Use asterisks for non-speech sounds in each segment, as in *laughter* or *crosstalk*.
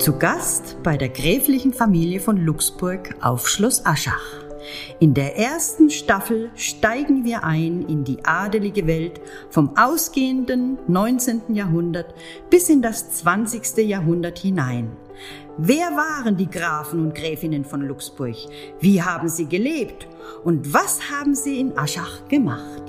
Zu Gast bei der gräflichen Familie von Luxburg auf Schloss Aschach. In der ersten Staffel steigen wir ein in die adelige Welt vom ausgehenden 19. Jahrhundert bis in das 20. Jahrhundert hinein. Wer waren die Grafen und Gräfinnen von Luxburg? Wie haben sie gelebt? Und was haben sie in Aschach gemacht?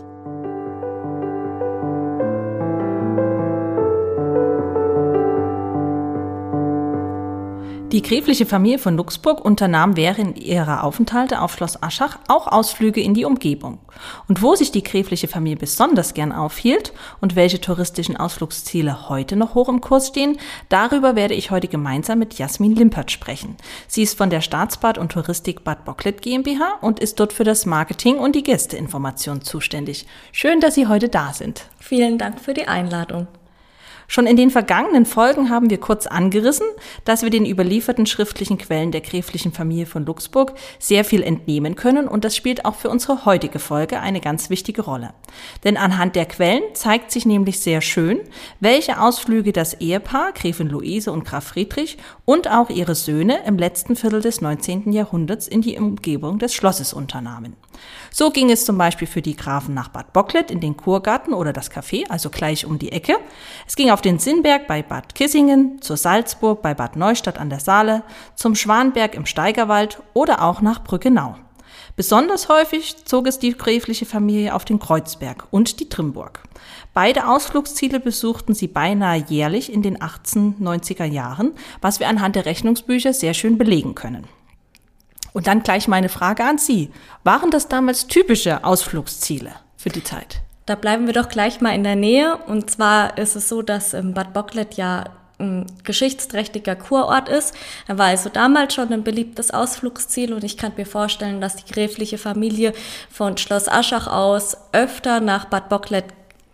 Die gräfliche Familie von Luxburg unternahm während ihrer Aufenthalte auf Schloss Aschach auch Ausflüge in die Umgebung. Und wo sich die gräfliche Familie besonders gern aufhielt und welche touristischen Ausflugsziele heute noch hoch im Kurs stehen, darüber werde ich heute gemeinsam mit Jasmin Limpert sprechen. Sie ist von der Staatsbad und Touristik Bad Bocklet GmbH und ist dort für das Marketing und die Gästeinformation zuständig. Schön, dass Sie heute da sind. Vielen Dank für die Einladung. Schon in den vergangenen Folgen haben wir kurz angerissen, dass wir den überlieferten schriftlichen Quellen der gräflichen Familie von Luxburg sehr viel entnehmen können und das spielt auch für unsere heutige Folge eine ganz wichtige Rolle. Denn anhand der Quellen zeigt sich nämlich sehr schön, welche Ausflüge das Ehepaar Gräfin Luise und Graf Friedrich und auch ihre Söhne im letzten Viertel des 19. Jahrhunderts in die Umgebung des Schlosses unternahmen. So ging es zum Beispiel für die Grafen nach Bad Bocklet in den Kurgarten oder das Café, also gleich um die Ecke. Es ging auf den Sinnberg bei Bad Kissingen, zur Salzburg bei Bad Neustadt an der Saale, zum Schwanberg im Steigerwald oder auch nach Brückenau. Besonders häufig zog es die gräfliche Familie auf den Kreuzberg und die Trimburg. Beide Ausflugsziele besuchten sie beinahe jährlich in den 1890er Jahren, was wir anhand der Rechnungsbücher sehr schön belegen können. Und dann gleich meine Frage an Sie. Waren das damals typische Ausflugsziele für die Zeit? Da bleiben wir doch gleich mal in der Nähe. Und zwar ist es so, dass Bad Bocklet ja ein geschichtsträchtiger Kurort ist. Er war also damals schon ein beliebtes Ausflugsziel und ich kann mir vorstellen, dass die gräfliche Familie von Schloss Aschach aus öfter nach Bad Bocklet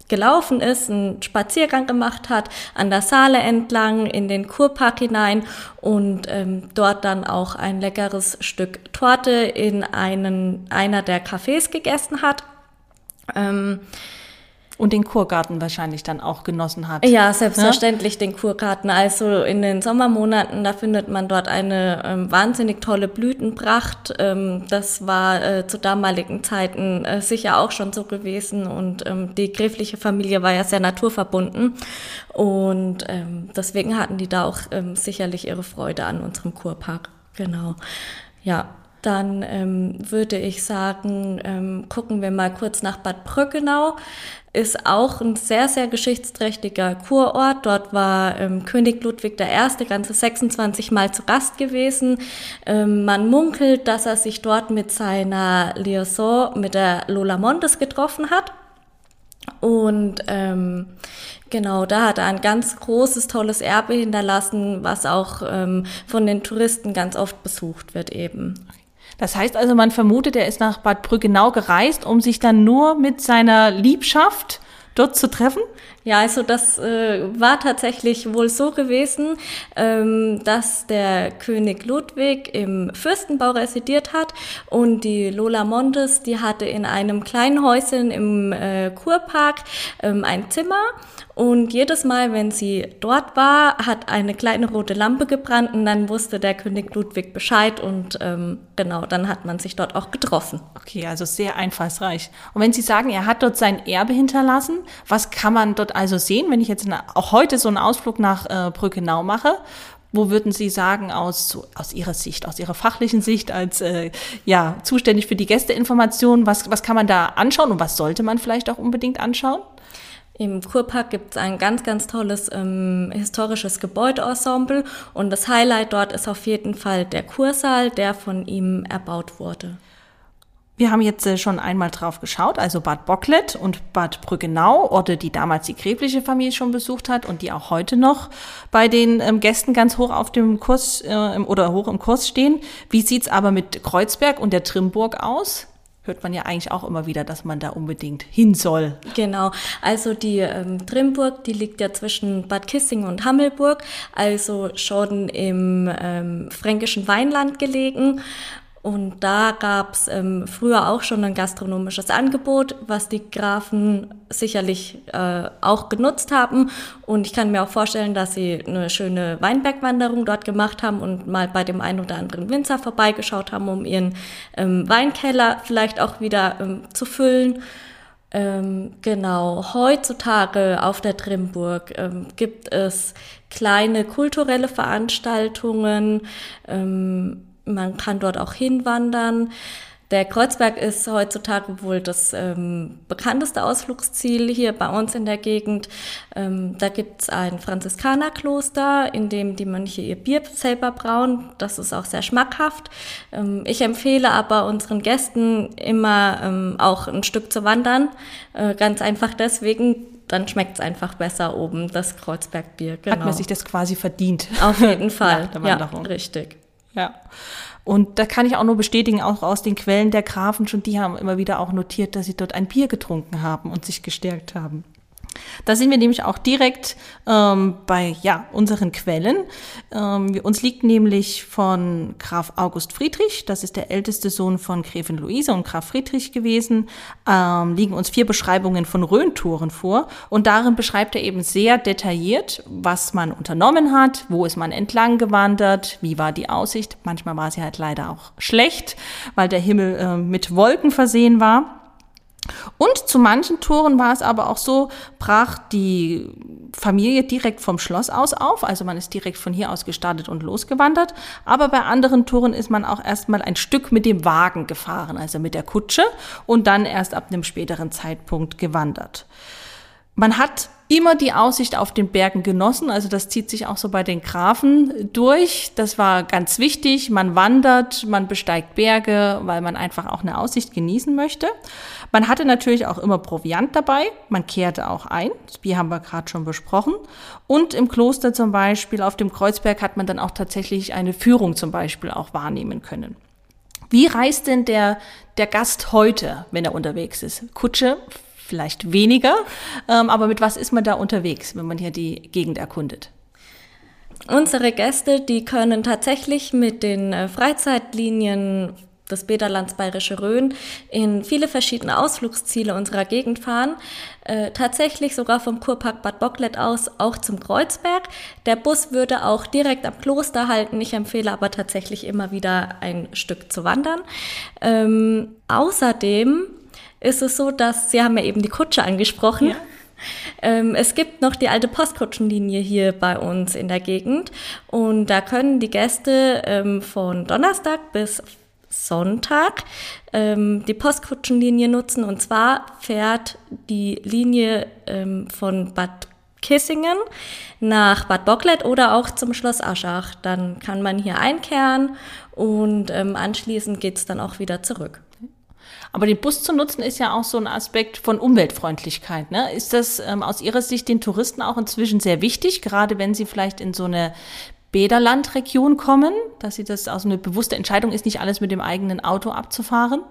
gelaufen ist, einen Spaziergang gemacht hat, an der Saale entlang, in den Kurpark hinein und ähm, dort dann auch ein leckeres Stück Torte in einen, einer der Cafés gegessen hat. Ähm, und den Kurgarten wahrscheinlich dann auch genossen hat. Ja, selbstverständlich ja? den Kurgarten. Also in den Sommermonaten, da findet man dort eine ähm, wahnsinnig tolle Blütenpracht. Ähm, das war äh, zu damaligen Zeiten äh, sicher auch schon so gewesen. Und ähm, die gräfliche Familie war ja sehr naturverbunden. Und ähm, deswegen hatten die da auch ähm, sicherlich ihre Freude an unserem Kurpark. Genau. Ja, dann ähm, würde ich sagen, ähm, gucken wir mal kurz nach Bad Brückenau. Ist auch ein sehr, sehr geschichtsträchtiger Kurort. Dort war ähm, König Ludwig I. ganze 26 Mal zu Gast gewesen. Ähm, man munkelt, dass er sich dort mit seiner Liaison mit der Lola Montes getroffen hat. Und ähm, genau, da hat er ein ganz großes, tolles Erbe hinterlassen, was auch ähm, von den Touristen ganz oft besucht wird eben. Das heißt also, man vermutet, er ist nach Bad Brückenau gereist, um sich dann nur mit seiner Liebschaft dort zu treffen? Ja, also das äh, war tatsächlich wohl so gewesen, ähm, dass der König Ludwig im Fürstenbau residiert hat und die Lola Montes, die hatte in einem kleinen Häuschen im äh, Kurpark ähm, ein Zimmer und jedes Mal, wenn sie dort war, hat eine kleine rote Lampe gebrannt und dann wusste der König Ludwig Bescheid und ähm, genau, dann hat man sich dort auch getroffen. Okay, also sehr einfallsreich. Und wenn Sie sagen, er hat dort sein Erbe hinterlassen, was kann man dort also sehen, wenn ich jetzt auch heute so einen Ausflug nach äh, Brückenau mache? Wo würden Sie sagen, aus, aus Ihrer Sicht, aus Ihrer fachlichen Sicht, als äh, ja, zuständig für die Gästeinformation, was, was kann man da anschauen und was sollte man vielleicht auch unbedingt anschauen? Im Kurpark gibt es ein ganz, ganz tolles ähm, historisches Gebäudeensemble und das Highlight dort ist auf jeden Fall der Kursaal, der von ihm erbaut wurde. Wir haben jetzt äh, schon einmal drauf geschaut, also Bad Bocklet und Bad Brüggenau, Orte, die damals die gräfliche Familie schon besucht hat und die auch heute noch bei den ähm, Gästen ganz hoch auf dem Kurs äh, oder hoch im Kurs stehen. Wie sieht's aber mit Kreuzberg und der Trimburg aus? hört man ja eigentlich auch immer wieder, dass man da unbedingt hin soll. Genau, also die ähm, Trimburg, die liegt ja zwischen Bad Kissing und Hammelburg, also schon im ähm, fränkischen Weinland gelegen. Und da gab es ähm, früher auch schon ein gastronomisches Angebot, was die Grafen sicherlich äh, auch genutzt haben. Und ich kann mir auch vorstellen, dass sie eine schöne Weinbergwanderung dort gemacht haben und mal bei dem einen oder anderen Winzer vorbeigeschaut haben, um ihren ähm, Weinkeller vielleicht auch wieder ähm, zu füllen. Ähm, genau, heutzutage auf der Trimburg ähm, gibt es kleine kulturelle Veranstaltungen. Ähm, man kann dort auch hinwandern. Der Kreuzberg ist heutzutage wohl das ähm, bekannteste Ausflugsziel hier bei uns in der Gegend. Ähm, da gibt's ein Franziskanerkloster, in dem die Mönche ihr Bier selber brauen. Das ist auch sehr schmackhaft. Ähm, ich empfehle aber unseren Gästen immer ähm, auch ein Stück zu wandern. Äh, ganz einfach deswegen, dann schmeckt's einfach besser oben, das Kreuzbergbier. Genau. Hat man sich das quasi verdient. Auf jeden *laughs* Fall. ja, richtig. Ja. Und da kann ich auch nur bestätigen, auch aus den Quellen der Grafen schon, die haben immer wieder auch notiert, dass sie dort ein Bier getrunken haben und sich gestärkt haben. Da sind wir nämlich auch direkt ähm, bei ja, unseren Quellen. Ähm, uns liegt nämlich von Graf August Friedrich, das ist der älteste Sohn von Gräfin Luise und Graf Friedrich gewesen, ähm, liegen uns vier Beschreibungen von Rhöntouren vor. Und darin beschreibt er eben sehr detailliert, was man unternommen hat, wo ist man entlang gewandert, wie war die Aussicht. Manchmal war sie halt leider auch schlecht, weil der Himmel äh, mit Wolken versehen war. Und zu manchen Touren war es aber auch so, brach die Familie direkt vom Schloss aus auf, also man ist direkt von hier aus gestartet und losgewandert. Aber bei anderen Touren ist man auch erstmal ein Stück mit dem Wagen gefahren, also mit der Kutsche und dann erst ab einem späteren Zeitpunkt gewandert. Man hat immer die Aussicht auf den Bergen genossen. Also das zieht sich auch so bei den Grafen durch. Das war ganz wichtig. Man wandert, man besteigt Berge, weil man einfach auch eine Aussicht genießen möchte. Man hatte natürlich auch immer Proviant dabei. Man kehrte auch ein. Das Bier haben wir gerade schon besprochen. Und im Kloster zum Beispiel auf dem Kreuzberg hat man dann auch tatsächlich eine Führung zum Beispiel auch wahrnehmen können. Wie reist denn der, der Gast heute, wenn er unterwegs ist? Kutsche, vielleicht weniger. Ähm, aber mit was ist man da unterwegs, wenn man hier die Gegend erkundet? Unsere Gäste, die können tatsächlich mit den äh, Freizeitlinien des Bäderlands Bayerische Rhön in viele verschiedene Ausflugsziele unserer Gegend fahren. Äh, tatsächlich sogar vom Kurpark Bad Bocklet aus auch zum Kreuzberg. Der Bus würde auch direkt am Kloster halten. Ich empfehle aber tatsächlich immer wieder ein Stück zu wandern. Ähm, außerdem ist es so, dass Sie haben ja eben die Kutsche angesprochen. Ja. Ähm, es gibt noch die alte Postkutschenlinie hier bei uns in der Gegend und da können die Gäste ähm, von Donnerstag bis Sonntag ähm, die Postkutschenlinie nutzen und zwar fährt die Linie ähm, von Bad Kissingen nach Bad Bocklet oder auch zum Schloss Aschach. Dann kann man hier einkehren und ähm, anschließend geht's dann auch wieder zurück. Aber den Bus zu nutzen ist ja auch so ein Aspekt von Umweltfreundlichkeit. Ne? Ist das ähm, aus Ihrer Sicht den Touristen auch inzwischen sehr wichtig, gerade wenn sie vielleicht in so eine Bäderlandregion kommen, dass sie das aus eine bewusste Entscheidung ist, nicht alles mit dem eigenen Auto abzufahren?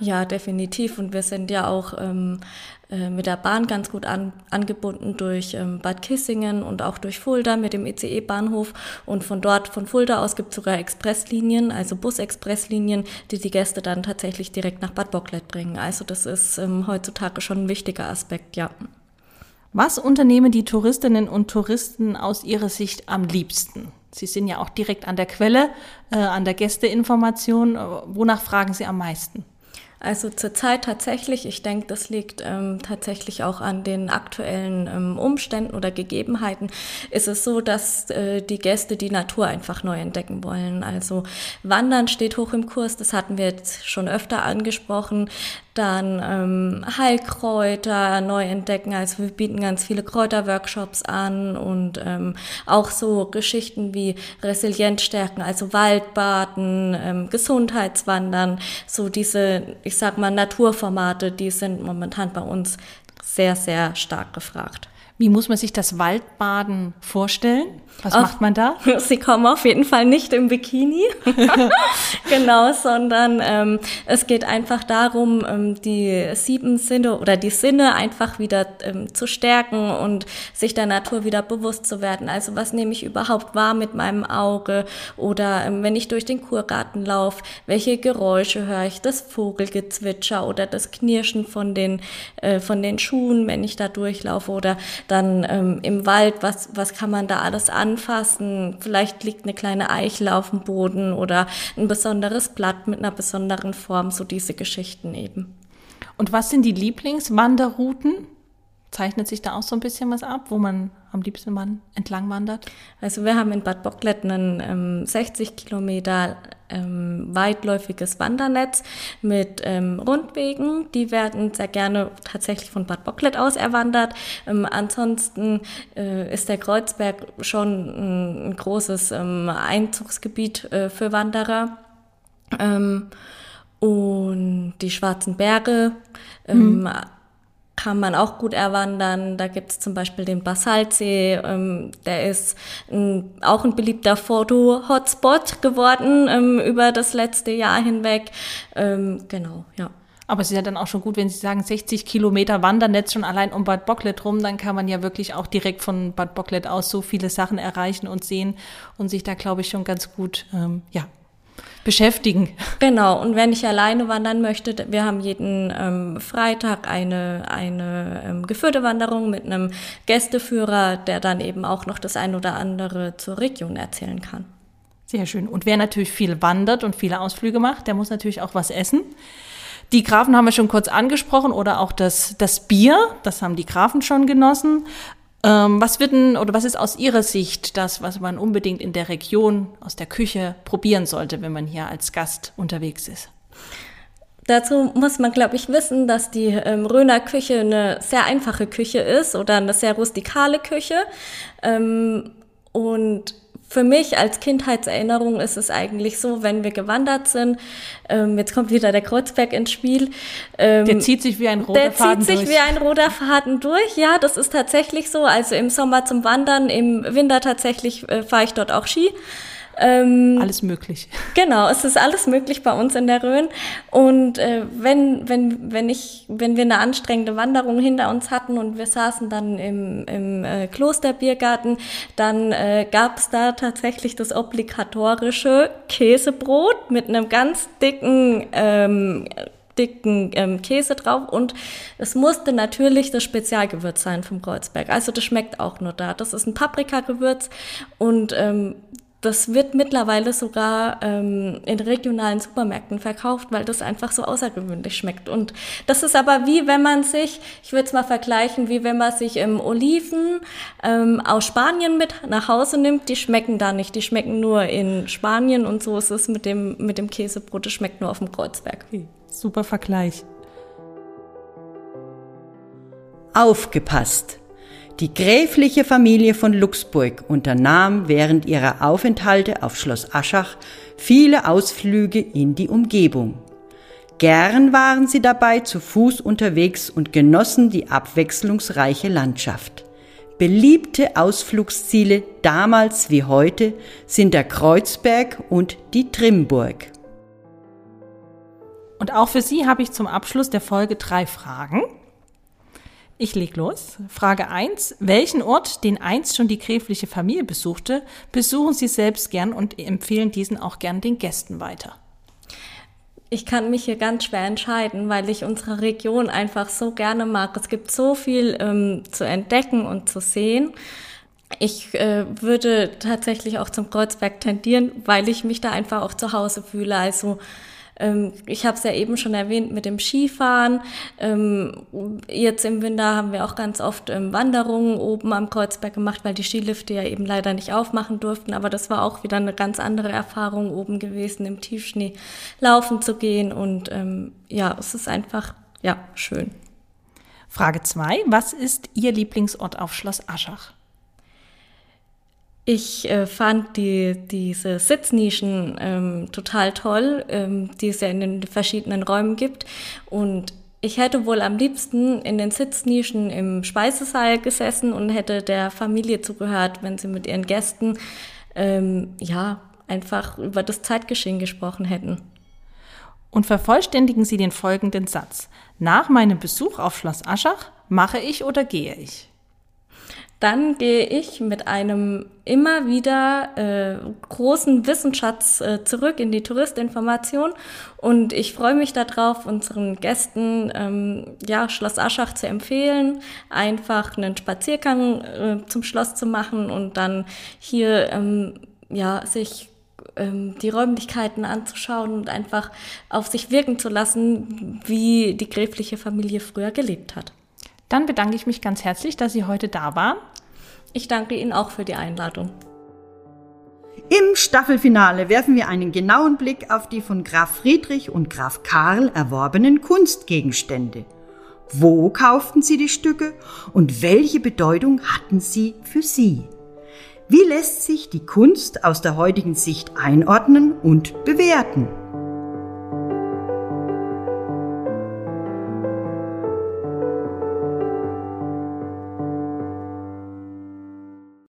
Ja, definitiv. Und wir sind ja auch ähm, äh, mit der Bahn ganz gut an, angebunden durch ähm, Bad Kissingen und auch durch Fulda mit dem ECE-Bahnhof. Und von dort, von Fulda aus gibt es sogar Expresslinien, also Bus-Expresslinien, die die Gäste dann tatsächlich direkt nach Bad Bocklet bringen. Also das ist ähm, heutzutage schon ein wichtiger Aspekt, ja. Was unternehmen die Touristinnen und Touristen aus ihrer Sicht am liebsten? Sie sind ja auch direkt an der Quelle, äh, an der Gästeinformation. Wonach fragen Sie am meisten? Also zurzeit tatsächlich, ich denke, das liegt ähm, tatsächlich auch an den aktuellen ähm, Umständen oder Gegebenheiten, ist es so, dass äh, die Gäste die Natur einfach neu entdecken wollen. Also Wandern steht hoch im Kurs, das hatten wir jetzt schon öfter angesprochen dann ähm, Heilkräuter neu entdecken. Also wir bieten ganz viele Kräuterworkshops an und ähm, auch so Geschichten wie Resilienz stärken, also Waldbaden, ähm, Gesundheitswandern, so diese, ich sag mal, Naturformate, die sind momentan bei uns sehr, sehr stark gefragt. Wie muss man sich das Waldbaden vorstellen? Was auf, macht man da? *laughs* Sie kommen auf jeden Fall nicht im Bikini, *laughs* genau, sondern ähm, es geht einfach darum, ähm, die sieben Sinne oder die Sinne einfach wieder ähm, zu stärken und sich der Natur wieder bewusst zu werden. Also was nehme ich überhaupt wahr mit meinem Auge oder ähm, wenn ich durch den Kurgarten laufe, welche Geräusche höre ich? Das Vogelgezwitscher oder das Knirschen von den äh, von den Schuhen, wenn ich da durchlaufe oder dann ähm, im Wald, was was kann man da alles an anfassen. Vielleicht liegt eine kleine Eichel auf dem Boden oder ein besonderes Blatt mit einer besonderen Form, so diese Geschichten eben. Und was sind die Lieblingswanderrouten? Zeichnet sich da auch so ein bisschen was ab, wo man am liebsten man entlang wandert? Also wir haben in Bad Bocklet einen ähm, 60 Kilometer ähm, weitläufiges Wandernetz mit ähm, Rundwegen. Die werden sehr gerne tatsächlich von Bad Bocklet aus erwandert. Ähm, ansonsten äh, ist der Kreuzberg schon ein, ein großes ähm, Einzugsgebiet äh, für Wanderer. Ähm, und die Schwarzen Berge. Mhm kann man auch gut erwandern. Da gibt es zum Beispiel den Basaltsee, ähm, der ist ein, auch ein beliebter Foto-Hotspot geworden ähm, über das letzte Jahr hinweg. Ähm, genau, ja. Aber es ist ja dann auch schon gut, wenn Sie sagen 60 Kilometer Wandernetz schon allein um Bad Bocklet rum, dann kann man ja wirklich auch direkt von Bad Bocklet aus so viele Sachen erreichen und sehen und sich da, glaube ich, schon ganz gut ähm, ja, beschäftigen. Genau, und wenn ich alleine wandern möchte, wir haben jeden ähm, Freitag eine, eine ähm, geführte Wanderung mit einem Gästeführer, der dann eben auch noch das ein oder andere zur Region erzählen kann. Sehr schön. Und wer natürlich viel wandert und viele Ausflüge macht, der muss natürlich auch was essen. Die Grafen haben wir schon kurz angesprochen oder auch das, das Bier, das haben die Grafen schon genossen. Ähm, was wird denn oder was ist aus Ihrer Sicht das, was man unbedingt in der Region aus der Küche probieren sollte, wenn man hier als Gast unterwegs ist? Dazu muss man, glaube ich, wissen, dass die ähm, Röner Küche eine sehr einfache Küche ist oder eine sehr rustikale Küche. Ähm, und für mich als Kindheitserinnerung ist es eigentlich so, wenn wir gewandert sind, ähm, jetzt kommt wieder der Kreuzberg ins Spiel. Ähm, der zieht sich wie ein roter der Faden durch. Der zieht sich wie ein roter Faden durch, ja, das ist tatsächlich so. Also im Sommer zum Wandern, im Winter tatsächlich äh, fahre ich dort auch Ski. Ähm, alles möglich. Genau, es ist alles möglich bei uns in der Rhön. Und äh, wenn, wenn, wenn, ich, wenn wir eine anstrengende Wanderung hinter uns hatten und wir saßen dann im, im äh, Klosterbiergarten, dann äh, gab es da tatsächlich das obligatorische Käsebrot mit einem ganz dicken ähm, dicken ähm, Käse drauf und es musste natürlich das Spezialgewürz sein vom Kreuzberg. Also das schmeckt auch nur da. Das ist ein Paprikagewürz und ähm, das wird mittlerweile sogar ähm, in regionalen Supermärkten verkauft, weil das einfach so außergewöhnlich schmeckt. Und das ist aber wie wenn man sich, ich würde es mal vergleichen, wie wenn man sich im Oliven ähm, aus Spanien mit nach Hause nimmt. Die schmecken da nicht, die schmecken nur in Spanien und so ist es mit dem, mit dem Käsebrot, das schmeckt nur auf dem Kreuzberg. Super Vergleich. Aufgepasst! Die gräfliche Familie von Luxburg unternahm während ihrer Aufenthalte auf Schloss Aschach viele Ausflüge in die Umgebung. Gern waren sie dabei zu Fuß unterwegs und genossen die abwechslungsreiche Landschaft. Beliebte Ausflugsziele damals wie heute sind der Kreuzberg und die Trimburg. Und auch für Sie habe ich zum Abschluss der Folge drei Fragen. Ich leg los. Frage 1. Welchen Ort, den einst schon die gräfliche Familie besuchte, besuchen Sie selbst gern und empfehlen diesen auch gern den Gästen weiter? Ich kann mich hier ganz schwer entscheiden, weil ich unsere Region einfach so gerne mag. Es gibt so viel ähm, zu entdecken und zu sehen. Ich äh, würde tatsächlich auch zum Kreuzberg tendieren, weil ich mich da einfach auch zu Hause fühle. Also ähm, ich habe es ja eben schon erwähnt mit dem Skifahren. Ähm, jetzt im Winter haben wir auch ganz oft ähm, Wanderungen oben am Kreuzberg gemacht, weil die Skilifte ja eben leider nicht aufmachen durften. Aber das war auch wieder eine ganz andere Erfahrung oben gewesen, im Tiefschnee laufen zu gehen. Und ähm, ja, es ist einfach ja schön. Frage 2. Was ist Ihr Lieblingsort auf Schloss Aschach? Ich äh, fand die, diese Sitznischen ähm, total toll, ähm, die es ja in den verschiedenen Räumen gibt. Und ich hätte wohl am liebsten in den Sitznischen im Speisesaal gesessen und hätte der Familie zugehört, wenn sie mit ihren Gästen ähm, ja einfach über das Zeitgeschehen gesprochen hätten. Und vervollständigen Sie den folgenden Satz. Nach meinem Besuch auf Schloss Aschach mache ich oder gehe ich? Dann gehe ich mit einem immer wieder äh, großen Wissensschatz äh, zurück in die Touristinformation und ich freue mich darauf, unseren Gästen ähm, ja, Schloss Aschach zu empfehlen, einfach einen Spaziergang äh, zum Schloss zu machen und dann hier ähm, ja, sich ähm, die Räumlichkeiten anzuschauen und einfach auf sich wirken zu lassen, wie die gräfliche Familie früher gelebt hat. Dann bedanke ich mich ganz herzlich, dass Sie heute da waren. Ich danke Ihnen auch für die Einladung. Im Staffelfinale werfen wir einen genauen Blick auf die von Graf Friedrich und Graf Karl erworbenen Kunstgegenstände. Wo kauften sie die Stücke und welche Bedeutung hatten sie für sie? Wie lässt sich die Kunst aus der heutigen Sicht einordnen und bewerten?